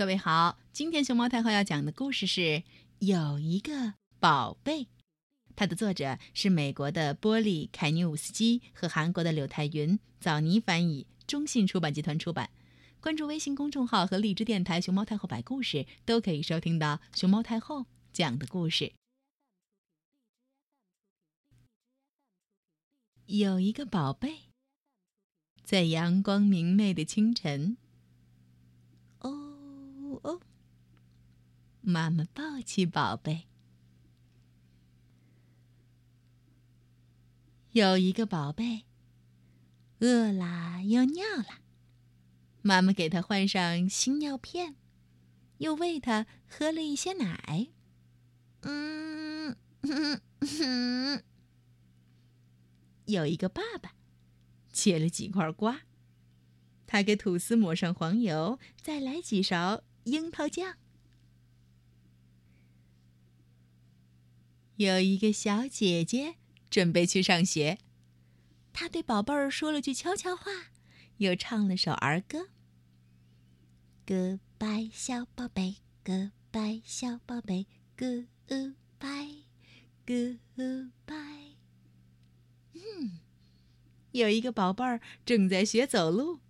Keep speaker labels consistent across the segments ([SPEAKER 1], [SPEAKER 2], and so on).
[SPEAKER 1] 各位好，今天熊猫太后要讲的故事是有一个宝贝，它的作者是美国的波利·凯尼伍斯基和韩国的柳泰云，枣泥翻译，中信出版集团出版。关注微信公众号和荔枝电台“熊猫太后摆故事”，都可以收听到熊猫太后讲的故事。有一个宝贝，在阳光明媚的清晨。哦，妈妈抱起宝贝。有一个宝贝，饿了又尿了，妈妈给他换上新尿片，又喂他喝了一些奶。嗯，有一个爸爸，切了几块瓜，他给吐司抹上黄油，再来几勺。樱桃酱。有一个小姐姐准备去上学，她对宝贝儿说了句悄悄话，又唱了首儿歌。Goodbye，小宝贝，Goodbye，小宝贝，Goodbye，Goodbye。嗯，有一个宝贝儿正在学走路。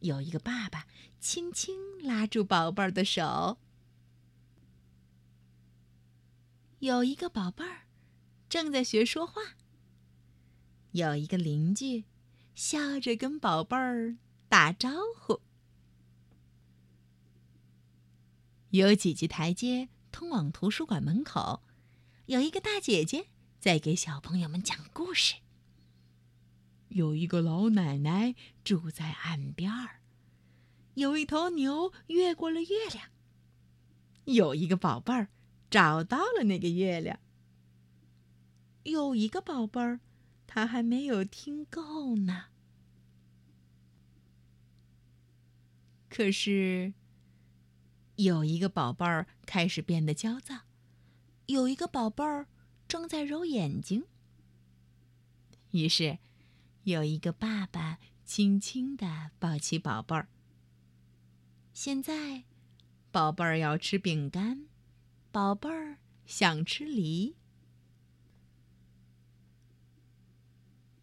[SPEAKER 1] 有一个爸爸轻轻拉住宝贝儿的手。有一个宝贝儿正在学说话。有一个邻居笑着跟宝贝儿打招呼。有几级台阶通往图书馆门口。有一个大姐姐在给小朋友们讲故事。有一个老奶奶住在岸边儿，有一头牛越过了月亮。有一个宝贝儿找到了那个月亮。有一个宝贝儿，他还没有听够呢。可是，有一个宝贝儿开始变得焦躁，有一个宝贝儿正在揉眼睛。于是。有一个爸爸轻轻地抱起宝贝儿。现在，宝贝儿要吃饼干，宝贝儿想吃梨。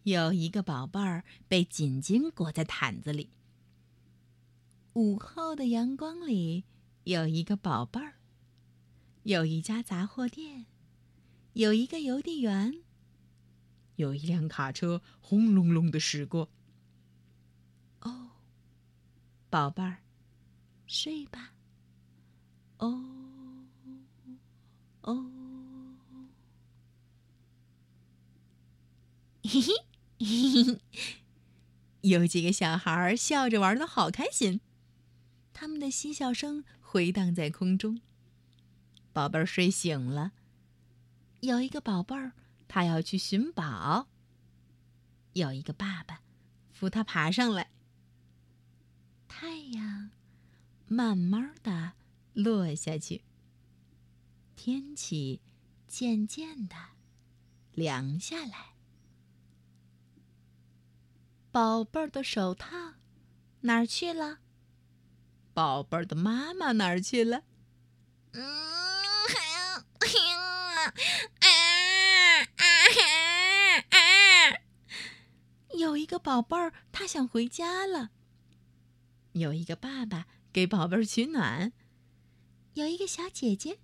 [SPEAKER 1] 有一个宝贝儿被紧紧裹在毯子里。午后的阳光里，有一个宝贝儿。有一家杂货店，有一个邮递员。有一辆卡车轰隆隆的驶过。哦，宝贝儿，睡吧。哦，哦，嘿嘿嘿嘿，有几个小孩笑着玩的好开心，他们的嬉笑声回荡在空中。宝贝儿睡醒了，有一个宝贝儿。他要去寻宝。有一个爸爸扶他爬上来。太阳慢慢的落下去，天气渐渐的凉下来。宝贝儿的手套哪儿去了？宝贝儿的妈妈哪儿去了？嗯。有一个宝贝儿，他想回家了。有一个爸爸给宝贝儿取暖，有一个小姐姐，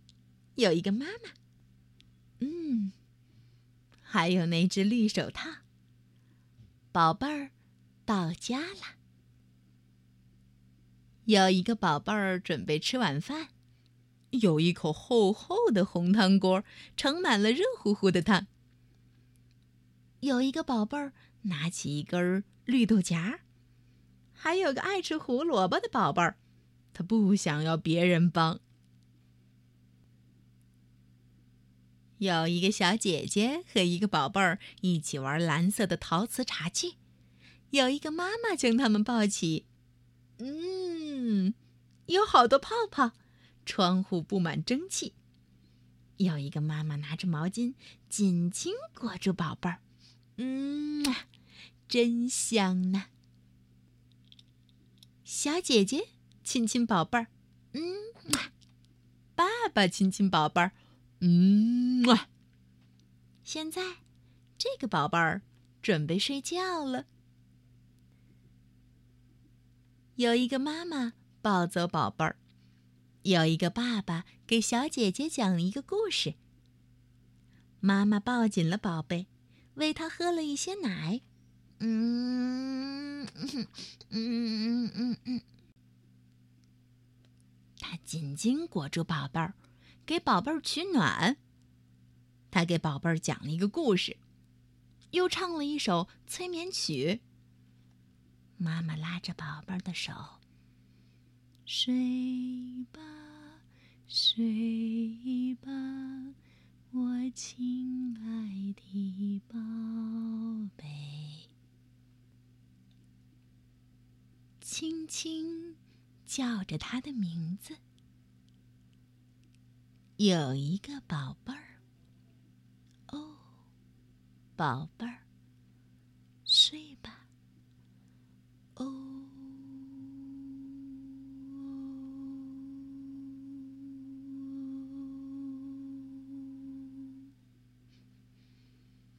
[SPEAKER 1] 有一个妈妈，嗯，还有那只绿手套。宝贝儿到家了。有一个宝贝儿准备吃晚饭，有一口厚厚的红汤锅，盛满了热乎乎的汤。有一个宝贝儿。拿起一根绿豆荚，还有个爱吃胡萝卜的宝贝儿，他不想要别人帮。有一个小姐姐和一个宝贝儿一起玩蓝色的陶瓷茶具，有一个妈妈将他们抱起，嗯，有好多泡泡，窗户布满蒸汽。有一个妈妈拿着毛巾紧紧裹住宝贝儿，嗯。真香呢！小姐姐亲亲宝贝儿，嗯，爸爸亲亲宝贝儿，嗯。现在，这个宝贝儿准备睡觉了。有一个妈妈抱走宝贝儿，有一个爸爸给小姐姐讲一个故事。妈妈抱紧了宝贝，喂他喝了一些奶。嗯嗯嗯嗯嗯，他紧紧裹住宝贝儿，给宝贝儿取暖。他给宝贝儿讲了一个故事，又唱了一首催眠曲。妈妈拉着宝贝儿的手，睡吧，睡吧，我亲爱的宝贝。轻轻叫着他的名字。有一个宝贝儿，哦，宝贝儿。